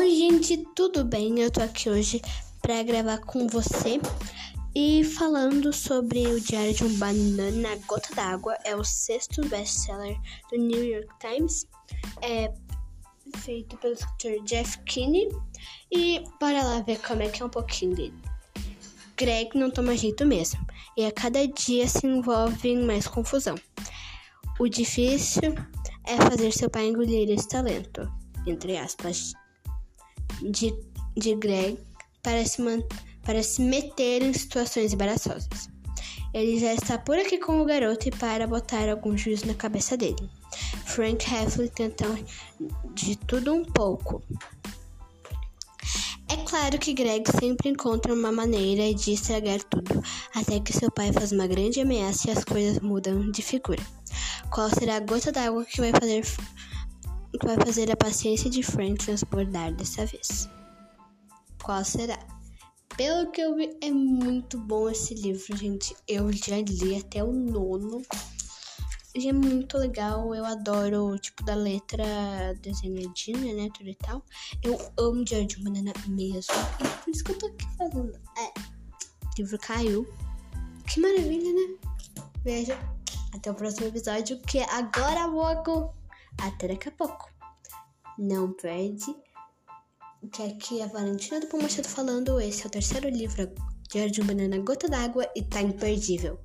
gente, tudo bem? Eu tô aqui hoje para gravar com você e falando sobre o Diário de um Banana Gota d'Água. É o sexto best-seller do New York Times. É feito pelo escritor Jeff Kinney. E bora lá ver como é que é um pouquinho dele. Greg não toma jeito mesmo, e a cada dia se envolve em mais confusão. O difícil é fazer seu pai engolir esse talento, entre aspas, de, de Greg para se, para se meter em situações embaraçosas. Ele já está por aqui com o garoto e para botar algum juízo na cabeça dele. Frank Heffley tenta de tudo um pouco. É claro que Greg sempre encontra uma maneira de estragar tudo, até que seu pai faz uma grande ameaça e as coisas mudam de figura. Qual será a gota d'água que vai fazer que vai fazer a paciência de Frank transbordar dessa vez? Qual será? Pelo que eu vi, é muito bom esse livro, gente. Eu já li até o nono. E é muito legal. Eu adoro o tipo da letra desenhadinha, né? Tudo e tal. Eu amo Diário de Banana mesmo. E por isso que eu tô aqui fazendo. É. O livro caiu. Que maravilha, né? Veja. Até o próximo episódio, que agora pouco. Até daqui a pouco. Não perde. Que aqui é a Valentina do Pão falando. Esse é o terceiro livro, de um Banana Gota d'Água, e tá imperdível.